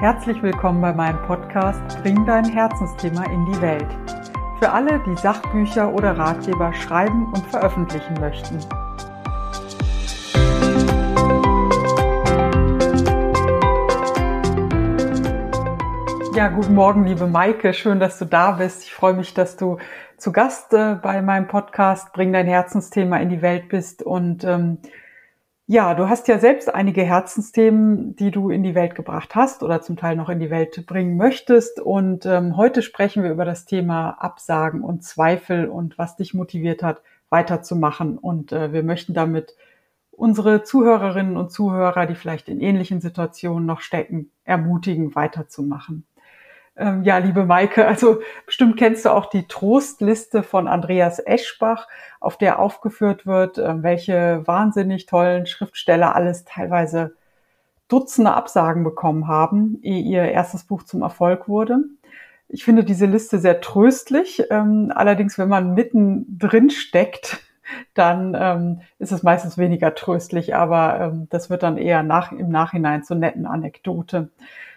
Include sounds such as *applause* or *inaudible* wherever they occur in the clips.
Herzlich willkommen bei meinem Podcast Bring dein Herzensthema in die Welt. Für alle, die Sachbücher oder Ratgeber schreiben und veröffentlichen möchten. Ja, guten Morgen, liebe Maike. Schön, dass du da bist. Ich freue mich, dass du zu Gast äh, bei meinem Podcast Bring dein Herzensthema in die Welt bist und ähm, ja, du hast ja selbst einige Herzensthemen, die du in die Welt gebracht hast oder zum Teil noch in die Welt bringen möchtest. Und ähm, heute sprechen wir über das Thema Absagen und Zweifel und was dich motiviert hat, weiterzumachen. Und äh, wir möchten damit unsere Zuhörerinnen und Zuhörer, die vielleicht in ähnlichen Situationen noch stecken, ermutigen, weiterzumachen. Ähm, ja, liebe Maike, also bestimmt kennst du auch die Trostliste von Andreas Eschbach, auf der aufgeführt wird, äh, welche wahnsinnig tollen Schriftsteller alles teilweise Dutzende Absagen bekommen haben, ehe ihr erstes Buch zum Erfolg wurde. Ich finde diese Liste sehr tröstlich. Ähm, allerdings, wenn man mitten drin steckt, *laughs* dann ähm, ist es meistens weniger tröstlich, aber ähm, das wird dann eher nach, im Nachhinein zur netten Anekdote.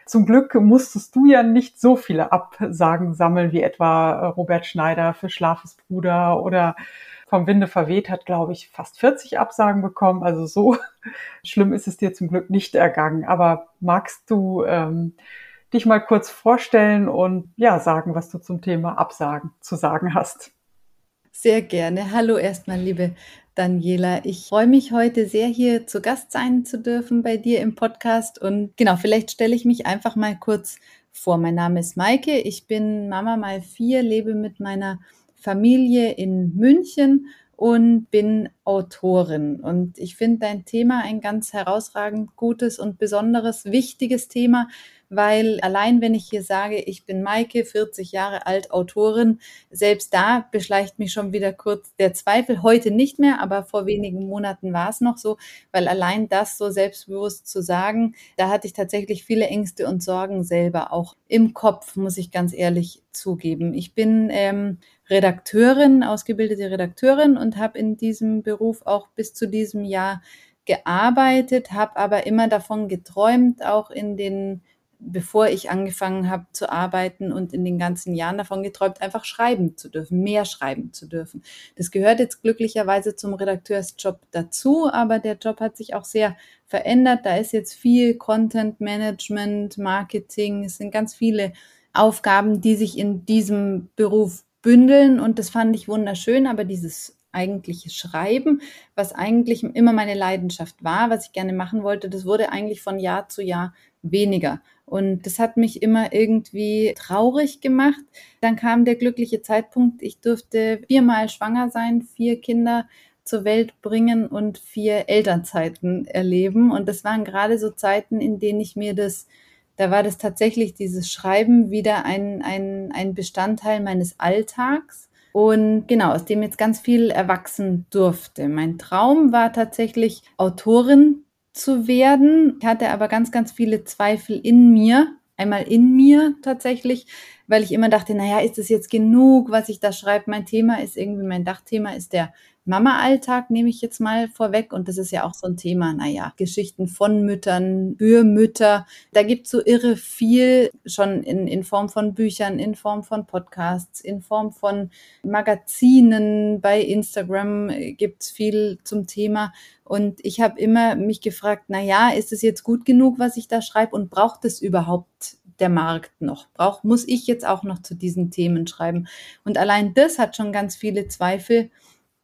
Zum Glück musstest du ja nicht so viele Absagen sammeln wie etwa äh, Robert Schneider für Schlafes Bruder oder vom Winde verweht hat, glaube ich, fast 40 Absagen bekommen. Also so *laughs* schlimm ist es dir zum Glück nicht ergangen. Aber magst du ähm, dich mal kurz vorstellen und ja sagen, was du zum Thema Absagen zu sagen hast? Sehr gerne. Hallo erstmal, liebe Daniela. Ich freue mich heute sehr, hier zu Gast sein zu dürfen bei dir im Podcast. Und genau, vielleicht stelle ich mich einfach mal kurz vor. Mein Name ist Maike. Ich bin Mama mal vier, lebe mit meiner Familie in München und bin Autorin. Und ich finde dein Thema ein ganz herausragend gutes und besonderes, wichtiges Thema, weil allein wenn ich hier sage, ich bin Maike, 40 Jahre alt, Autorin, selbst da beschleicht mich schon wieder kurz der Zweifel. Heute nicht mehr, aber vor wenigen Monaten war es noch so, weil allein das so selbstbewusst zu sagen, da hatte ich tatsächlich viele Ängste und Sorgen selber auch im Kopf, muss ich ganz ehrlich zugeben. Ich bin ähm, Redakteurin, ausgebildete Redakteurin und habe in diesem Beruf auch bis zu diesem Jahr gearbeitet, habe aber immer davon geträumt, auch in den bevor ich angefangen habe zu arbeiten und in den ganzen Jahren davon geträumt, einfach schreiben zu dürfen, mehr schreiben zu dürfen. Das gehört jetzt glücklicherweise zum Redakteursjob dazu, aber der Job hat sich auch sehr verändert. Da ist jetzt viel Content Management, Marketing, es sind ganz viele Aufgaben, die sich in diesem Beruf bündeln und das fand ich wunderschön, aber dieses eigentliche Schreiben, was eigentlich immer meine Leidenschaft war, was ich gerne machen wollte, das wurde eigentlich von Jahr zu Jahr weniger. Und das hat mich immer irgendwie traurig gemacht. Dann kam der glückliche Zeitpunkt, ich durfte viermal schwanger sein, vier Kinder zur Welt bringen und vier Elternzeiten erleben. Und das waren gerade so Zeiten, in denen ich mir das, da war das tatsächlich dieses Schreiben wieder ein, ein, ein Bestandteil meines Alltags. Und genau, aus dem jetzt ganz viel erwachsen durfte. Mein Traum war tatsächlich Autorin zu werden. Ich hatte aber ganz, ganz viele Zweifel in mir. Einmal in mir tatsächlich, weil ich immer dachte, naja, ist es jetzt genug, was ich da schreibe? Mein Thema ist irgendwie, mein Dachthema ist der Mama-Alltag nehme ich jetzt mal vorweg. Und das ist ja auch so ein Thema, naja, Geschichten von Müttern, für Mütter. Da gibt es so irre viel schon in, in Form von Büchern, in Form von Podcasts, in Form von Magazinen. Bei Instagram gibt es viel zum Thema. Und ich habe immer mich gefragt, naja, ist es jetzt gut genug, was ich da schreibe und braucht es überhaupt der Markt noch? Braucht, muss ich jetzt auch noch zu diesen Themen schreiben? Und allein das hat schon ganz viele Zweifel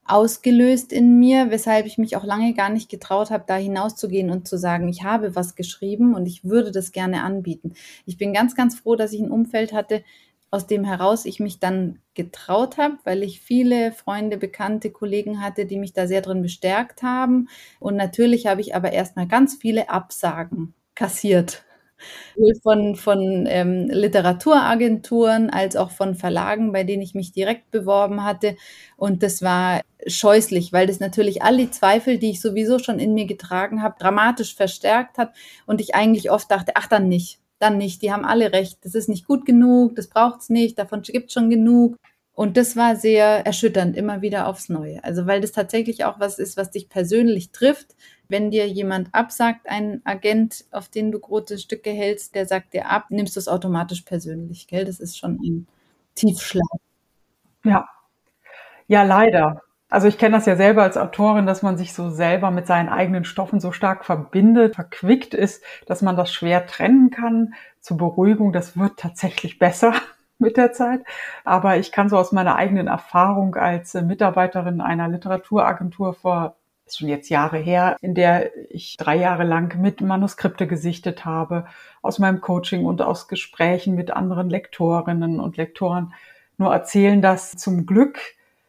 ausgelöst in mir, weshalb ich mich auch lange gar nicht getraut habe, da hinauszugehen und zu sagen, ich habe was geschrieben und ich würde das gerne anbieten. Ich bin ganz, ganz froh, dass ich ein Umfeld hatte, aus dem heraus ich mich dann getraut habe, weil ich viele Freunde, bekannte Kollegen hatte, die mich da sehr drin bestärkt haben. Und natürlich habe ich aber erstmal ganz viele Absagen kassiert sowohl von, von ähm, Literaturagenturen als auch von Verlagen, bei denen ich mich direkt beworben hatte. Und das war scheußlich, weil das natürlich all die Zweifel, die ich sowieso schon in mir getragen habe, dramatisch verstärkt hat. Und ich eigentlich oft dachte, ach dann nicht, dann nicht. Die haben alle recht. Das ist nicht gut genug, das braucht's nicht, davon gibt's schon genug. Und das war sehr erschütternd, immer wieder aufs Neue. Also weil das tatsächlich auch was ist, was dich persönlich trifft. Wenn dir jemand absagt, ein Agent, auf den du große Stücke hältst, der sagt dir ab, nimmst du es automatisch persönlich. Gell? Das ist schon ein Tiefschlag. Ja. Ja, leider. Also ich kenne das ja selber als Autorin, dass man sich so selber mit seinen eigenen Stoffen so stark verbindet, verquickt ist, dass man das schwer trennen kann. Zur Beruhigung, das wird tatsächlich besser mit der Zeit. Aber ich kann so aus meiner eigenen Erfahrung als äh, Mitarbeiterin einer Literaturagentur vor ist schon jetzt Jahre her, in der ich drei Jahre lang mit Manuskripte gesichtet habe, aus meinem Coaching und aus Gesprächen mit anderen Lektorinnen und Lektoren nur erzählen, dass zum Glück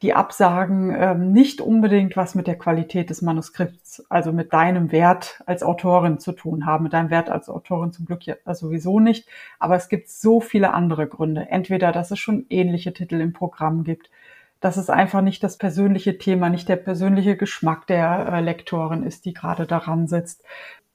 die Absagen ähm, nicht unbedingt was mit der Qualität des Manuskripts, also mit deinem Wert als Autorin zu tun haben. Mit deinem Wert als Autorin zum Glück ja sowieso nicht. Aber es gibt so viele andere Gründe. Entweder, dass es schon ähnliche Titel im Programm gibt, dass es einfach nicht das persönliche Thema, nicht der persönliche Geschmack der äh, Lektorin ist, die gerade daran sitzt,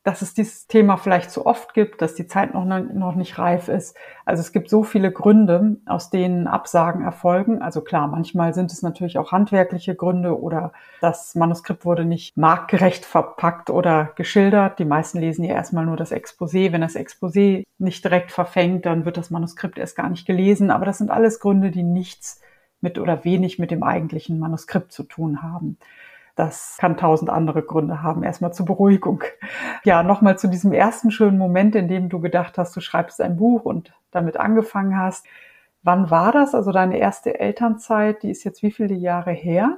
dass es dieses Thema vielleicht zu oft gibt, dass die Zeit noch, noch nicht reif ist. Also es gibt so viele Gründe, aus denen Absagen erfolgen. Also klar, manchmal sind es natürlich auch handwerkliche Gründe oder das Manuskript wurde nicht marktgerecht verpackt oder geschildert. Die meisten lesen ja erstmal nur das Exposé. Wenn das Exposé nicht direkt verfängt, dann wird das Manuskript erst gar nicht gelesen. Aber das sind alles Gründe, die nichts mit oder wenig mit dem eigentlichen Manuskript zu tun haben. Das kann tausend andere Gründe haben. Erstmal zur Beruhigung. Ja, nochmal zu diesem ersten schönen Moment, in dem du gedacht hast, du schreibst ein Buch und damit angefangen hast. Wann war das? Also deine erste Elternzeit, die ist jetzt wie viele Jahre her?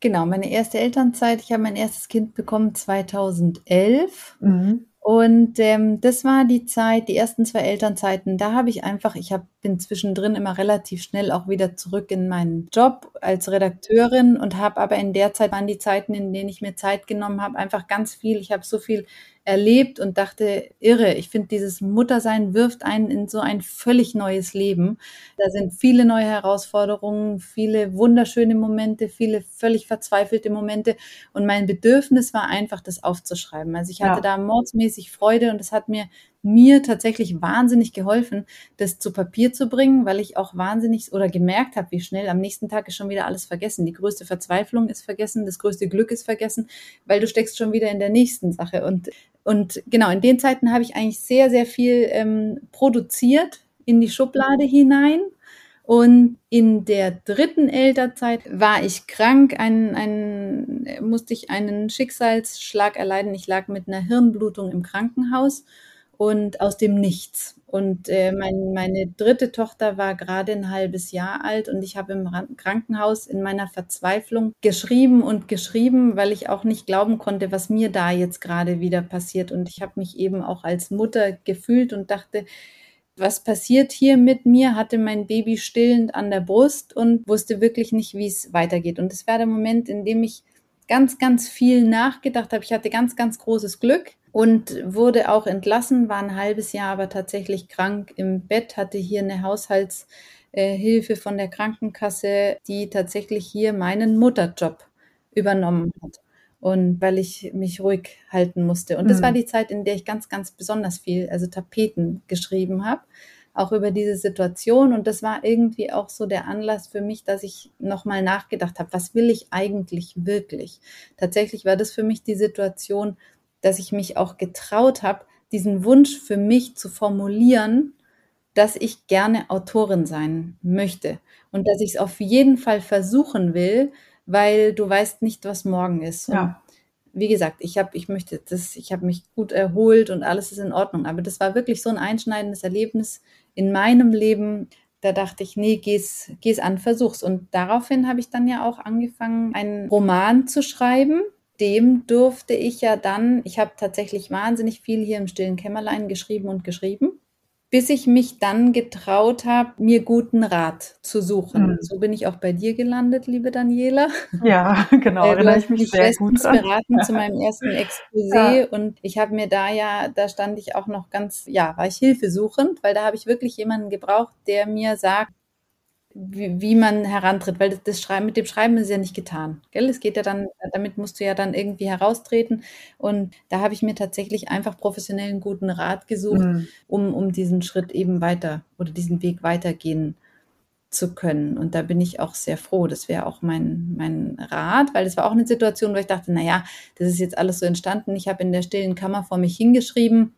Genau, meine erste Elternzeit. Ich habe mein erstes Kind bekommen 2011. Mhm. Und ähm, das war die Zeit, die ersten zwei Elternzeiten. Da habe ich einfach, ich hab, bin zwischendrin immer relativ schnell auch wieder zurück in meinen Job als Redakteurin und habe aber in der Zeit waren die Zeiten, in denen ich mir Zeit genommen habe, einfach ganz viel. Ich habe so viel erlebt und dachte, irre, ich finde, dieses Muttersein wirft einen in so ein völlig neues Leben. Da sind viele neue Herausforderungen, viele wunderschöne Momente, viele völlig verzweifelte Momente. Und mein Bedürfnis war einfach, das aufzuschreiben. Also ich hatte ja. da mordsmäßig Freude und es hat mir mir tatsächlich wahnsinnig geholfen, das zu Papier zu bringen, weil ich auch wahnsinnig oder gemerkt habe, wie schnell am nächsten Tag ist schon wieder alles vergessen. Die größte Verzweiflung ist vergessen, das größte Glück ist vergessen, weil du steckst schon wieder in der nächsten Sache. Und, und genau, in den Zeiten habe ich eigentlich sehr, sehr viel ähm, produziert in die Schublade hinein. Und in der dritten Elternzeit war ich krank, ein, ein, musste ich einen Schicksalsschlag erleiden. Ich lag mit einer Hirnblutung im Krankenhaus und aus dem Nichts. Und äh, mein, meine dritte Tochter war gerade ein halbes Jahr alt und ich habe im Krankenhaus in meiner Verzweiflung geschrieben und geschrieben, weil ich auch nicht glauben konnte, was mir da jetzt gerade wieder passiert. Und ich habe mich eben auch als Mutter gefühlt und dachte, was passiert hier mit mir? Hatte mein Baby stillend an der Brust und wusste wirklich nicht, wie es weitergeht. Und es war der Moment, in dem ich ganz, ganz viel nachgedacht habe. Ich hatte ganz, ganz großes Glück und wurde auch entlassen, war ein halbes Jahr aber tatsächlich krank im Bett, hatte hier eine Haushaltshilfe von der Krankenkasse, die tatsächlich hier meinen Mutterjob übernommen hat. Und weil ich mich ruhig halten musste. Und das war mhm. die Zeit, in der ich ganz, ganz besonders viel, also Tapeten geschrieben habe auch über diese Situation. Und das war irgendwie auch so der Anlass für mich, dass ich nochmal nachgedacht habe, was will ich eigentlich wirklich? Tatsächlich war das für mich die Situation, dass ich mich auch getraut habe, diesen Wunsch für mich zu formulieren, dass ich gerne Autorin sein möchte und dass ich es auf jeden Fall versuchen will, weil du weißt nicht, was morgen ist. Ja. Wie gesagt, ich habe, ich möchte das, ich habe mich gut erholt und alles ist in Ordnung. Aber das war wirklich so ein einschneidendes Erlebnis in meinem Leben, da dachte ich, nee, geh's, geh's an, versuch's. Und daraufhin habe ich dann ja auch angefangen, einen Roman zu schreiben. Dem durfte ich ja dann, ich habe tatsächlich wahnsinnig viel hier im stillen Kämmerlein geschrieben und geschrieben bis ich mich dann getraut habe, mir guten Rat zu suchen. Mhm. So bin ich auch bei dir gelandet, liebe Daniela. Ja, *laughs* genau, äh, erinnere ich mich, sehr gut dran. beraten zu meinem *laughs* ersten Exposé ja. und ich habe mir da ja, da stand ich auch noch ganz, ja, war ich hilfesuchend, weil da habe ich wirklich jemanden gebraucht, der mir sagt, wie, wie man herantritt, weil das, das, Schreiben, mit dem Schreiben ist ja nicht getan. Gell? Es geht ja dann, damit musst du ja dann irgendwie heraustreten. Und da habe ich mir tatsächlich einfach professionellen guten Rat gesucht, mhm. um, um diesen Schritt eben weiter oder diesen Weg weitergehen zu können. Und da bin ich auch sehr froh. Das wäre auch mein, mein Rat, weil das war auch eine Situation, wo ich dachte, naja, das ist jetzt alles so entstanden. Ich habe in der stillen Kammer vor mich hingeschrieben.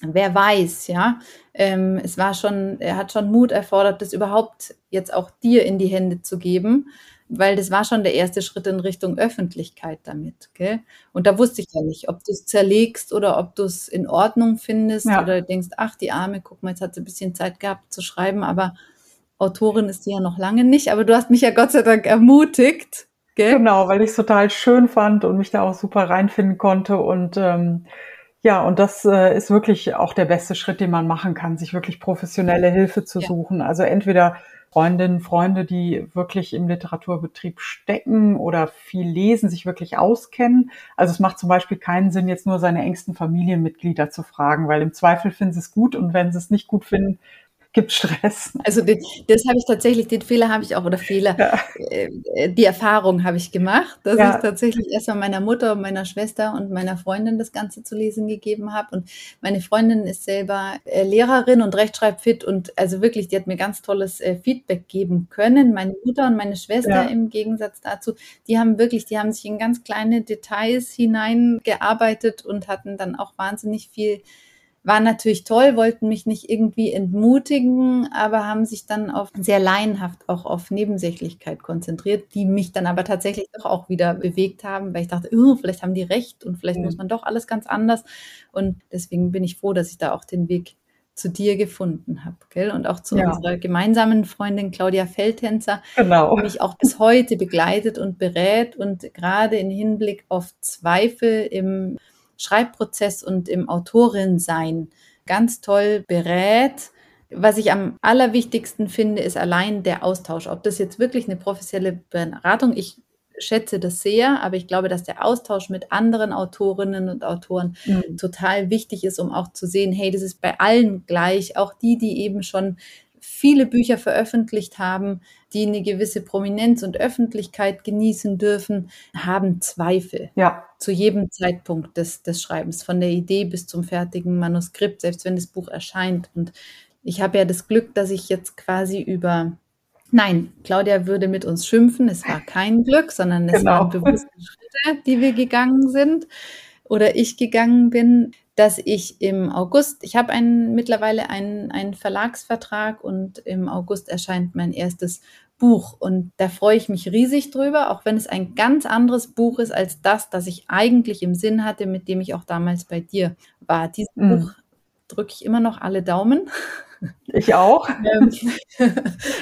Wer weiß, ja. Ähm, es war schon, er hat schon Mut erfordert, das überhaupt jetzt auch dir in die Hände zu geben weil das war schon der erste Schritt in Richtung Öffentlichkeit damit. Gell? Und da wusste ich ja nicht, ob du es zerlegst oder ob du es in Ordnung findest ja. oder denkst, ach, die Arme, guck mal, jetzt hat sie ein bisschen Zeit gehabt zu schreiben, aber Autorin ist sie ja noch lange nicht. Aber du hast mich ja Gott sei Dank ermutigt. Gell? Genau, weil ich es total schön fand und mich da auch super reinfinden konnte und ähm, ja, und das äh, ist wirklich auch der beste Schritt, den man machen kann, sich wirklich professionelle Hilfe zu ja. suchen. Also entweder Freundinnen, Freunde, die wirklich im Literaturbetrieb stecken oder viel lesen, sich wirklich auskennen. Also es macht zum Beispiel keinen Sinn, jetzt nur seine engsten Familienmitglieder zu fragen, weil im Zweifel finden sie es gut und wenn sie es nicht gut finden, gibt Stress. Also den, das habe ich tatsächlich, den Fehler habe ich auch, oder Fehler, ja. äh, die Erfahrung habe ich gemacht, dass ja. ich tatsächlich erstmal meiner Mutter und meiner Schwester und meiner Freundin das Ganze zu lesen gegeben habe. Und meine Freundin ist selber äh, Lehrerin und rechtschreibfit und also wirklich, die hat mir ganz tolles äh, Feedback geben können. Meine Mutter und meine Schwester ja. im Gegensatz dazu, die haben wirklich, die haben sich in ganz kleine Details hineingearbeitet und hatten dann auch wahnsinnig viel waren natürlich toll, wollten mich nicht irgendwie entmutigen, aber haben sich dann auf sehr laienhaft auch auf Nebensächlichkeit konzentriert, die mich dann aber tatsächlich doch auch wieder bewegt haben, weil ich dachte, oh, vielleicht haben die recht und vielleicht mhm. muss man doch alles ganz anders. Und deswegen bin ich froh, dass ich da auch den Weg zu dir gefunden habe, gell? Und auch zu ja. unserer gemeinsamen Freundin Claudia Feldtänzer, genau. die mich auch bis heute begleitet und berät und gerade in Hinblick auf Zweifel im Schreibprozess und im Autorinsein ganz toll berät. Was ich am allerwichtigsten finde, ist allein der Austausch. Ob das jetzt wirklich eine professionelle Beratung, ich schätze das sehr, aber ich glaube, dass der Austausch mit anderen Autorinnen und Autoren mhm. total wichtig ist, um auch zu sehen, hey, das ist bei allen gleich, auch die, die eben schon viele Bücher veröffentlicht haben, die eine gewisse Prominenz und Öffentlichkeit genießen dürfen, haben Zweifel. Ja. Zu jedem Zeitpunkt des, des Schreibens, von der Idee bis zum fertigen Manuskript, selbst wenn das Buch erscheint. Und ich habe ja das Glück, dass ich jetzt quasi über Nein, Claudia würde mit uns schimpfen. Es war kein Glück, sondern es genau. waren bewusste Schritte, die wir gegangen sind oder ich gegangen bin dass ich im August, ich habe einen, mittlerweile einen, einen Verlagsvertrag und im August erscheint mein erstes Buch und da freue ich mich riesig drüber, auch wenn es ein ganz anderes Buch ist als das, das ich eigentlich im Sinn hatte, mit dem ich auch damals bei dir war. Dieses mm. Buch drücke ich immer noch alle Daumen. Ich auch. *laughs* Ähm, *laughs*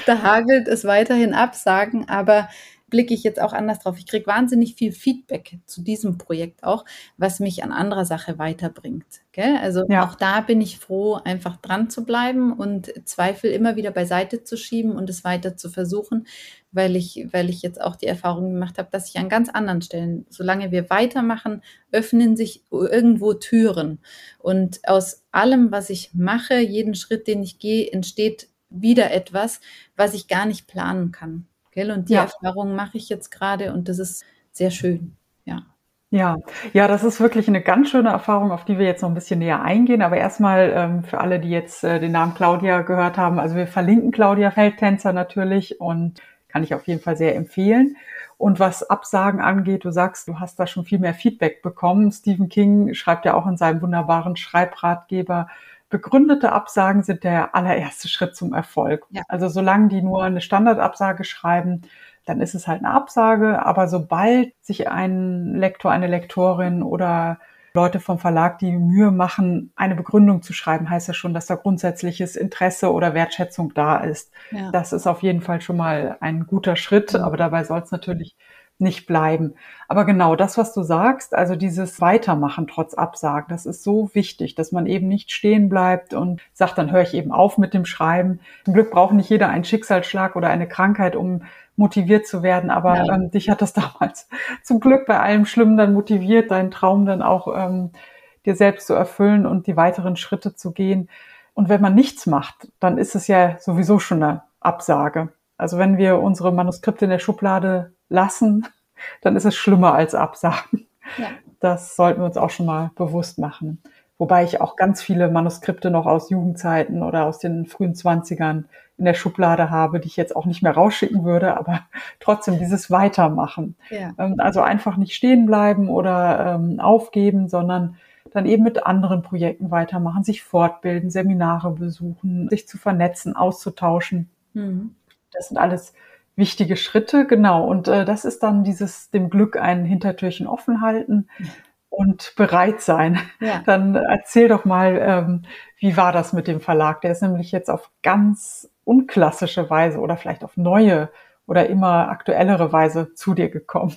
da hagelt es weiterhin Absagen, aber blicke ich jetzt auch anders drauf. Ich kriege wahnsinnig viel Feedback zu diesem Projekt auch, was mich an anderer Sache weiterbringt. Gell? Also ja. auch da bin ich froh, einfach dran zu bleiben und Zweifel immer wieder beiseite zu schieben und es weiter zu versuchen, weil ich, weil ich jetzt auch die Erfahrung gemacht habe, dass ich an ganz anderen Stellen, solange wir weitermachen, öffnen sich irgendwo Türen. Und aus allem, was ich mache, jeden Schritt, den ich gehe, entsteht wieder etwas, was ich gar nicht planen kann. Gell? Und die ja. Erfahrung mache ich jetzt gerade und das ist sehr schön. Ja. Ja, ja, das ist wirklich eine ganz schöne Erfahrung, auf die wir jetzt noch ein bisschen näher eingehen. Aber erstmal ähm, für alle, die jetzt äh, den Namen Claudia gehört haben, also wir verlinken Claudia Feldtänzer natürlich und kann ich auf jeden Fall sehr empfehlen. Und was Absagen angeht, du sagst, du hast da schon viel mehr Feedback bekommen. Stephen King schreibt ja auch in seinem wunderbaren Schreibratgeber, begründete Absagen sind der allererste Schritt zum Erfolg. Ja. Also solange die nur eine Standardabsage schreiben, dann ist es halt eine Absage. Aber sobald sich ein Lektor, eine Lektorin oder Leute vom Verlag die Mühe machen, eine Begründung zu schreiben, heißt ja schon, dass da grundsätzliches Interesse oder Wertschätzung da ist. Ja. Das ist auf jeden Fall schon mal ein guter Schritt, ja. aber dabei soll es natürlich nicht bleiben. Aber genau das, was du sagst, also dieses Weitermachen trotz Absagen, das ist so wichtig, dass man eben nicht stehen bleibt und sagt, dann höre ich eben auf mit dem Schreiben. Zum Glück braucht nicht jeder einen Schicksalsschlag oder eine Krankheit, um motiviert zu werden, aber ähm, dich hat das *laughs* damals zum Glück bei allem Schlimmen dann motiviert, deinen Traum dann auch ähm, dir selbst zu erfüllen und die weiteren Schritte zu gehen. Und wenn man nichts macht, dann ist es ja sowieso schon eine Absage. Also wenn wir unsere Manuskripte in der Schublade lassen, *laughs* dann ist es schlimmer als absagen. Ja. Das sollten wir uns auch schon mal bewusst machen. Wobei ich auch ganz viele Manuskripte noch aus Jugendzeiten oder aus den frühen Zwanzigern in der Schublade habe, die ich jetzt auch nicht mehr rausschicken würde, aber *laughs* trotzdem dieses Weitermachen. Ja. Ähm, also einfach nicht stehen bleiben oder ähm, aufgeben, sondern dann eben mit anderen Projekten weitermachen, sich fortbilden, Seminare besuchen, sich zu vernetzen, auszutauschen. Mhm. Das sind alles wichtige Schritte, genau. Und äh, das ist dann dieses dem Glück ein Hintertürchen offen halten und bereit sein. Ja. Dann erzähl doch mal, ähm, wie war das mit dem Verlag? Der ist nämlich jetzt auf ganz unklassische Weise oder vielleicht auf neue oder immer aktuellere Weise zu dir gekommen.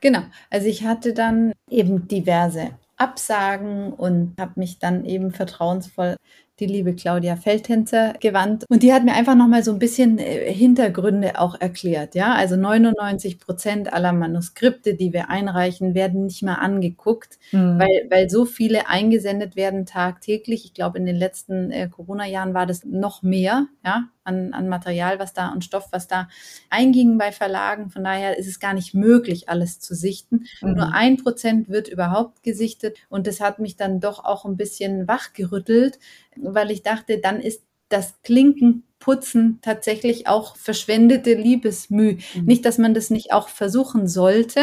Genau. Also ich hatte dann eben diverse Absagen und habe mich dann eben vertrauensvoll die liebe Claudia Feldtänzer gewandt. Und die hat mir einfach nochmal so ein bisschen äh, Hintergründe auch erklärt. Ja, also 99 Prozent aller Manuskripte, die wir einreichen, werden nicht mehr angeguckt, mhm. weil, weil so viele eingesendet werden tagtäglich. Ich glaube, in den letzten äh, Corona-Jahren war das noch mehr, ja, an, an Material, was da und Stoff, was da einging bei Verlagen. Von daher ist es gar nicht möglich, alles zu sichten. Mhm. Nur ein Prozent wird überhaupt gesichtet und das hat mich dann doch auch ein bisschen wachgerüttelt, weil ich dachte, dann ist das Klinkenputzen tatsächlich auch verschwendete Liebesmüh. Mhm. Nicht, dass man das nicht auch versuchen sollte,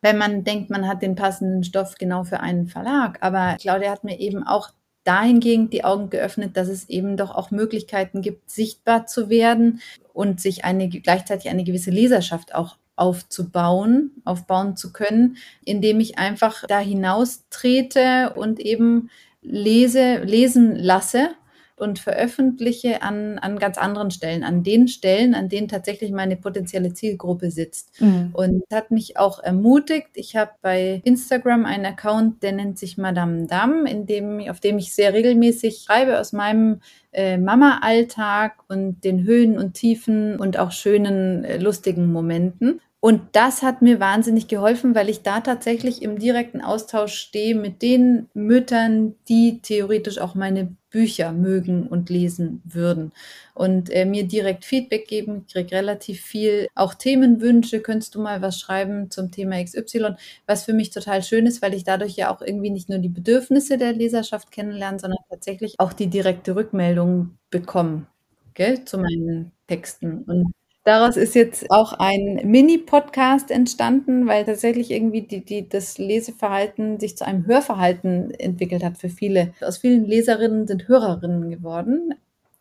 wenn man denkt, man hat den passenden Stoff genau für einen Verlag. Aber Claudia hat mir eben auch dahingehend die Augen geöffnet, dass es eben doch auch Möglichkeiten gibt, sichtbar zu werden und sich eine, gleichzeitig eine gewisse Leserschaft auch aufzubauen, aufbauen zu können, indem ich einfach da hinaus trete und eben lese, lesen lasse und veröffentliche an, an ganz anderen Stellen, an den Stellen, an denen tatsächlich meine potenzielle Zielgruppe sitzt. Mhm. Und das hat mich auch ermutigt. Ich habe bei Instagram einen Account, der nennt sich Madame Dam, in dem, auf dem ich sehr regelmäßig schreibe aus meinem äh, Mama-Alltag und den Höhen und Tiefen und auch schönen, äh, lustigen Momenten. Und das hat mir wahnsinnig geholfen, weil ich da tatsächlich im direkten Austausch stehe mit den Müttern, die theoretisch auch meine Bücher mögen und lesen würden. Und äh, mir direkt Feedback geben, ich kriege relativ viel, auch Themenwünsche, könntest du mal was schreiben zum Thema XY, was für mich total schön ist, weil ich dadurch ja auch irgendwie nicht nur die Bedürfnisse der Leserschaft kennenlerne, sondern tatsächlich auch die direkte Rückmeldung bekomme gell, zu meinen Texten. Und Daraus ist jetzt auch ein Mini-Podcast entstanden, weil tatsächlich irgendwie die, die, das Leseverhalten sich zu einem Hörverhalten entwickelt hat für viele. Aus vielen Leserinnen sind Hörerinnen geworden.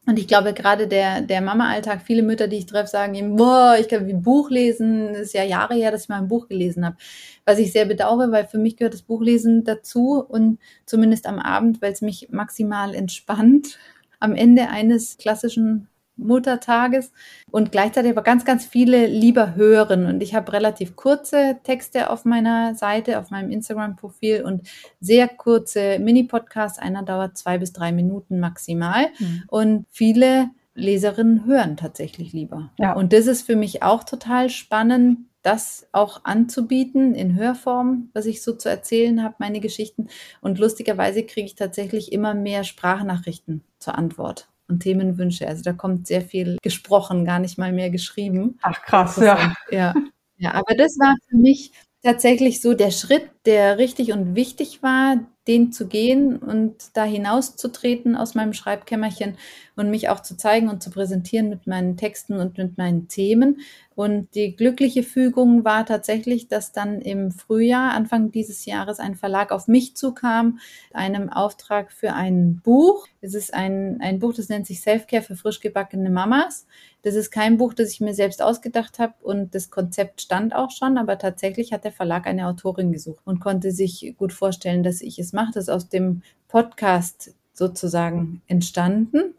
Und ich glaube, gerade der, der Mama-Alltag, viele Mütter, die ich treffe, sagen eben, boah, ich kann wie Buch lesen. Es ist ja Jahre her, dass ich mal ein Buch gelesen habe. Was ich sehr bedauere, weil für mich gehört das Buchlesen dazu und zumindest am Abend, weil es mich maximal entspannt. Am Ende eines klassischen Muttertages und gleichzeitig aber ganz, ganz viele lieber hören. Und ich habe relativ kurze Texte auf meiner Seite, auf meinem Instagram-Profil und sehr kurze Mini-Podcasts. Einer dauert zwei bis drei Minuten maximal. Mhm. Und viele Leserinnen hören tatsächlich lieber. Ja. Und das ist für mich auch total spannend, das auch anzubieten in Hörform, was ich so zu erzählen habe, meine Geschichten. Und lustigerweise kriege ich tatsächlich immer mehr Sprachnachrichten zur Antwort und Themenwünsche. Also da kommt sehr viel gesprochen, gar nicht mal mehr geschrieben. Ach krass, ja. ja. Ja, aber das war für mich tatsächlich so der Schritt, der richtig und wichtig war, den zu gehen und da hinauszutreten aus meinem Schreibkämmerchen und mich auch zu zeigen und zu präsentieren mit meinen Texten und mit meinen Themen. Und die glückliche Fügung war tatsächlich, dass dann im Frühjahr, Anfang dieses Jahres, ein Verlag auf mich zukam, einem Auftrag für ein Buch. Es ist ein, ein Buch, das nennt sich Selfcare für frisch gebackene Mamas. Das ist kein Buch, das ich mir selbst ausgedacht habe und das Konzept stand auch schon, aber tatsächlich hat der Verlag eine Autorin gesucht und konnte sich gut vorstellen, dass ich es mache. Das ist aus dem Podcast sozusagen entstanden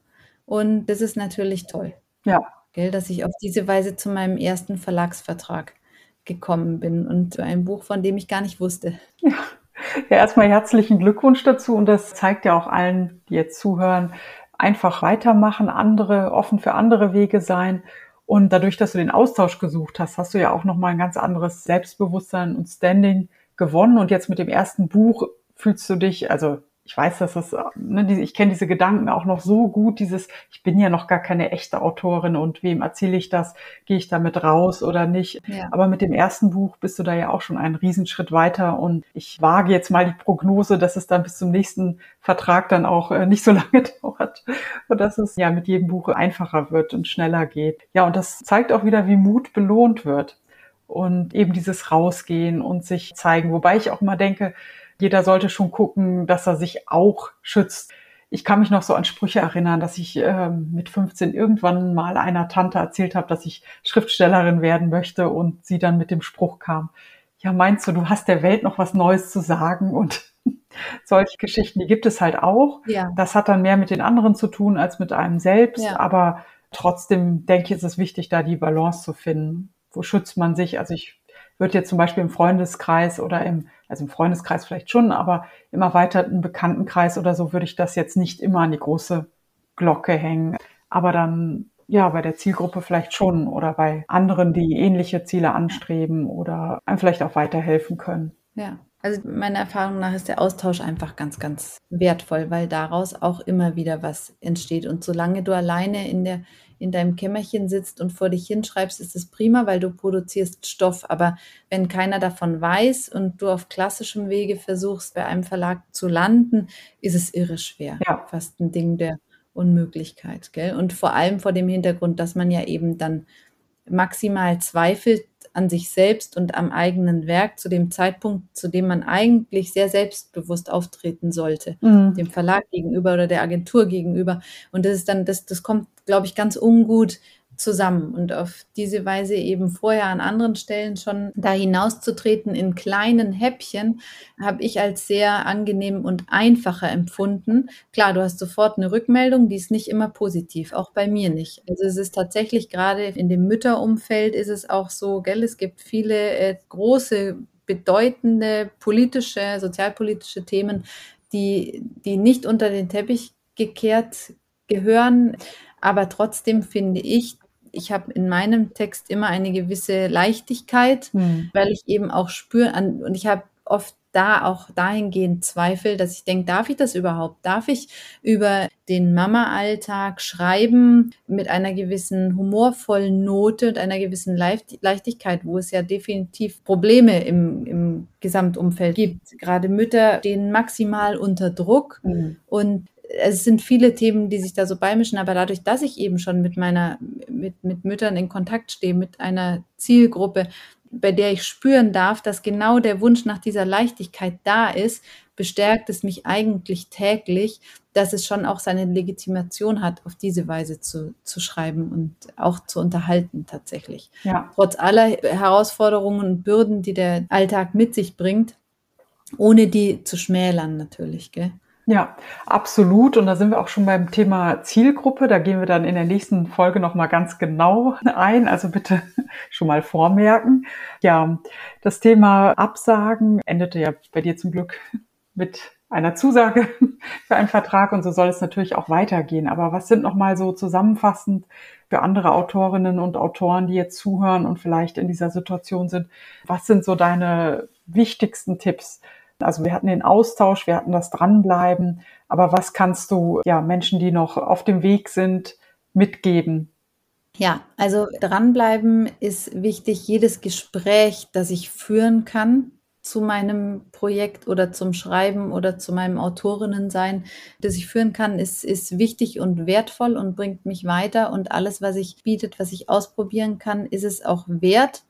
und das ist natürlich toll. Ja. Gell, dass ich auf diese Weise zu meinem ersten Verlagsvertrag gekommen bin und ein Buch, von dem ich gar nicht wusste. Ja. Ja, erstmal herzlichen Glückwunsch dazu und das zeigt ja auch allen, die jetzt zuhören, einfach weitermachen, andere, offen für andere Wege sein. Und dadurch, dass du den Austausch gesucht hast, hast du ja auch nochmal ein ganz anderes Selbstbewusstsein und Standing gewonnen. Und jetzt mit dem ersten Buch fühlst du dich, also ich weiß, dass das, ne, ich kenne diese Gedanken auch noch so gut, dieses, ich bin ja noch gar keine echte Autorin und wem erzähle ich das? Gehe ich damit raus oder nicht? Ja. Aber mit dem ersten Buch bist du da ja auch schon einen Riesenschritt weiter und ich wage jetzt mal die Prognose, dass es dann bis zum nächsten Vertrag dann auch äh, nicht so *laughs* lange dauert und dass es ja mit jedem Buch einfacher wird und schneller geht. Ja, und das zeigt auch wieder, wie Mut belohnt wird und eben dieses Rausgehen und sich zeigen. Wobei ich auch mal denke, jeder sollte schon gucken, dass er sich auch schützt. Ich kann mich noch so an Sprüche erinnern, dass ich äh, mit 15 irgendwann mal einer Tante erzählt habe, dass ich Schriftstellerin werden möchte und sie dann mit dem Spruch kam, ja, meinst du, du hast der Welt noch was Neues zu sagen? Und *laughs* solche Geschichten, die gibt es halt auch. Ja. Das hat dann mehr mit den anderen zu tun als mit einem selbst. Ja. Aber trotzdem denke ich, ist es wichtig, da die Balance zu finden. Wo schützt man sich? Also ich würde jetzt zum Beispiel im Freundeskreis oder im, also im Freundeskreis vielleicht schon, aber im erweiterten Bekanntenkreis oder so würde ich das jetzt nicht immer an die große Glocke hängen. Aber dann, ja, bei der Zielgruppe vielleicht schon oder bei anderen, die ähnliche Ziele anstreben oder einem vielleicht auch weiterhelfen können. Ja. Also meiner Erfahrung nach ist der Austausch einfach ganz, ganz wertvoll, weil daraus auch immer wieder was entsteht. Und solange du alleine in der in deinem Kämmerchen sitzt und vor dich hinschreibst, ist es prima, weil du produzierst Stoff. Aber wenn keiner davon weiß und du auf klassischem Wege versuchst, bei einem Verlag zu landen, ist es irre schwer. Ja. Fast ein Ding der Unmöglichkeit. Gell? Und vor allem vor dem Hintergrund, dass man ja eben dann maximal zweifelt an sich selbst und am eigenen Werk zu dem Zeitpunkt, zu dem man eigentlich sehr selbstbewusst auftreten sollte, mhm. dem Verlag gegenüber oder der Agentur gegenüber. Und das ist dann, das, das kommt, glaube ich, ganz ungut zusammen und auf diese Weise eben vorher an anderen Stellen schon da hinauszutreten in kleinen Häppchen, habe ich als sehr angenehm und einfacher empfunden. Klar, du hast sofort eine Rückmeldung, die ist nicht immer positiv, auch bei mir nicht. Also es ist tatsächlich gerade in dem Mütterumfeld ist es auch so, gell, es gibt viele äh, große bedeutende politische, sozialpolitische Themen, die, die nicht unter den Teppich gekehrt gehören. Aber trotzdem finde ich, ich habe in meinem Text immer eine gewisse Leichtigkeit, hm. weil ich eben auch spüre, und ich habe oft da auch dahingehend Zweifel, dass ich denke, darf ich das überhaupt? Darf ich über den Mama-Alltag schreiben mit einer gewissen humorvollen Note und einer gewissen Leichtigkeit, wo es ja definitiv Probleme im, im Gesamtumfeld gibt. Gerade Mütter stehen maximal unter Druck mhm. und es sind viele Themen, die sich da so beimischen, aber dadurch, dass ich eben schon mit meiner, mit, mit Müttern in Kontakt stehe, mit einer Zielgruppe, bei der ich spüren darf, dass genau der Wunsch nach dieser Leichtigkeit da ist, bestärkt es mich eigentlich täglich, dass es schon auch seine Legitimation hat, auf diese Weise zu, zu schreiben und auch zu unterhalten tatsächlich. Ja. Trotz aller Herausforderungen und Bürden, die der Alltag mit sich bringt, ohne die zu schmälern natürlich. Gell? Ja, absolut. Und da sind wir auch schon beim Thema Zielgruppe. Da gehen wir dann in der nächsten Folge nochmal ganz genau ein. Also bitte *laughs* schon mal vormerken. Ja, das Thema Absagen endete ja bei dir zum Glück mit einer Zusage *laughs* für einen Vertrag und so soll es natürlich auch weitergehen. Aber was sind nochmal so zusammenfassend für andere Autorinnen und Autoren, die jetzt zuhören und vielleicht in dieser Situation sind? Was sind so deine wichtigsten Tipps? Also wir hatten den Austausch, wir hatten das Dranbleiben, aber was kannst du ja Menschen, die noch auf dem Weg sind, mitgeben? Ja, also dranbleiben ist wichtig. Jedes Gespräch, das ich führen kann zu meinem Projekt oder zum Schreiben oder zu meinem Autorinnensein, das ich führen kann, ist, ist wichtig und wertvoll und bringt mich weiter. Und alles, was ich bietet, was ich ausprobieren kann, ist es auch wert.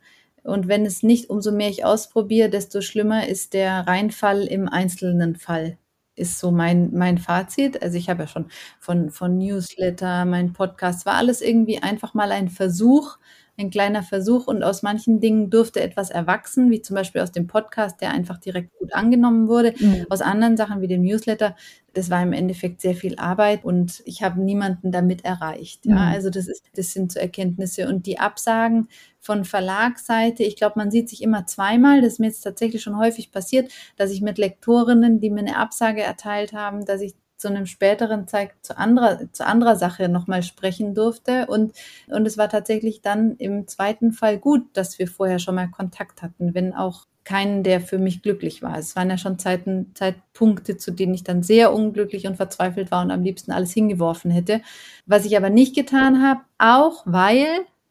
Und wenn es nicht, umso mehr ich ausprobiere, desto schlimmer ist der Reinfall im einzelnen Fall. Ist so mein, mein Fazit. Also ich habe ja schon von, von Newsletter, mein Podcast, war alles irgendwie einfach mal ein Versuch, ein kleiner Versuch und aus manchen Dingen durfte etwas erwachsen, wie zum Beispiel aus dem Podcast, der einfach direkt gut angenommen wurde. Mhm. Aus anderen Sachen wie dem Newsletter das war im Endeffekt sehr viel Arbeit und ich habe niemanden damit erreicht. Ja, mhm. also das ist, das sind so Erkenntnisse und die Absagen von Verlagsseite. Ich glaube, man sieht sich immer zweimal. Das ist mir jetzt tatsächlich schon häufig passiert, dass ich mit Lektorinnen, die mir eine Absage erteilt haben, dass ich zu einem späteren Zeitpunkt zu anderer, zu anderer Sache nochmal sprechen durfte. Und, und es war tatsächlich dann im zweiten Fall gut, dass wir vorher schon mal Kontakt hatten, wenn auch keinen, der für mich glücklich war. Es waren ja schon Zeiten, Zeitpunkte, zu denen ich dann sehr unglücklich und verzweifelt war und am liebsten alles hingeworfen hätte. Was ich aber nicht getan habe, auch weil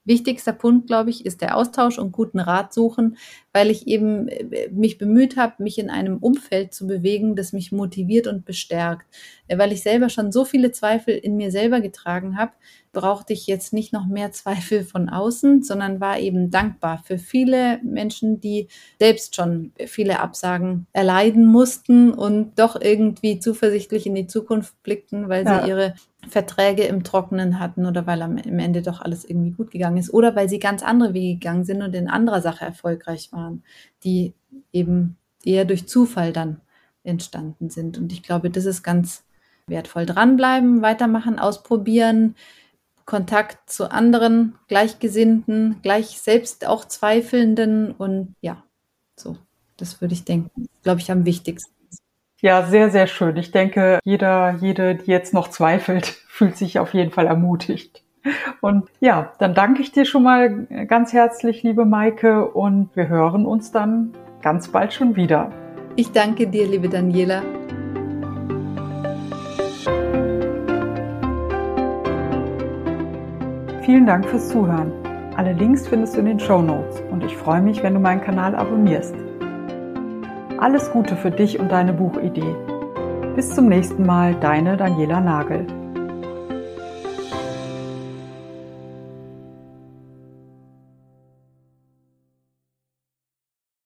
Wichtigster Punkt, glaube ich, ist der Austausch und guten Rat suchen, weil ich eben äh, mich bemüht habe, mich in einem Umfeld zu bewegen, das mich motiviert und bestärkt. Äh, weil ich selber schon so viele Zweifel in mir selber getragen habe, brauchte ich jetzt nicht noch mehr *laughs* Zweifel von außen, sondern war eben dankbar für viele Menschen, die selbst schon viele Absagen erleiden mussten und doch irgendwie zuversichtlich in die Zukunft blickten, weil ja. sie ihre Verträge im Trockenen hatten oder weil am Ende doch alles irgendwie gut gegangen ist oder weil sie ganz andere Wege gegangen sind und in anderer Sache erfolgreich waren, die eben eher durch Zufall dann entstanden sind. Und ich glaube, das ist ganz wertvoll. Dranbleiben, weitermachen, ausprobieren, Kontakt zu anderen Gleichgesinnten, gleich selbst auch Zweifelnden und ja, so, das würde ich denken, glaube ich, am wichtigsten. Ja, sehr, sehr schön. Ich denke, jeder, jede, die jetzt noch zweifelt, *laughs* fühlt sich auf jeden Fall ermutigt. Und ja, dann danke ich dir schon mal ganz herzlich, liebe Maike, und wir hören uns dann ganz bald schon wieder. Ich danke dir, liebe Daniela. Vielen Dank fürs Zuhören. Alle Links findest du in den Show Notes und ich freue mich, wenn du meinen Kanal abonnierst. Alles Gute für dich und deine Buchidee. Bis zum nächsten Mal, deine Daniela Nagel.